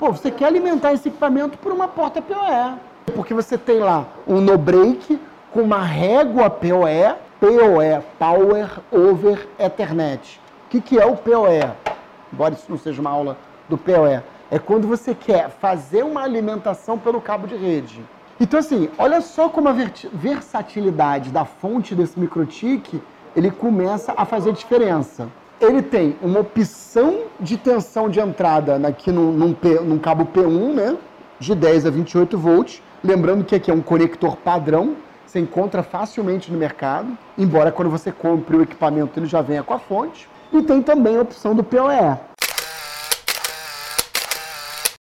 Pô, você quer alimentar esse equipamento por uma porta PoE. Porque você tem lá um no-break com uma régua PoE, PoE, Power over Ethernet. O que, que é o PoE? Embora isso não seja uma aula do PoE. É quando você quer fazer uma alimentação pelo cabo de rede. Então, assim, olha só como a versatilidade da fonte desse microtik ele começa a fazer diferença. Ele tem uma opção de tensão de entrada aqui num, num, P, num cabo P1, né? De 10 a 28 volts. Lembrando que aqui é um conector padrão, você encontra facilmente no mercado, embora quando você compre o equipamento ele já venha com a fonte. E tem também a opção do PoE.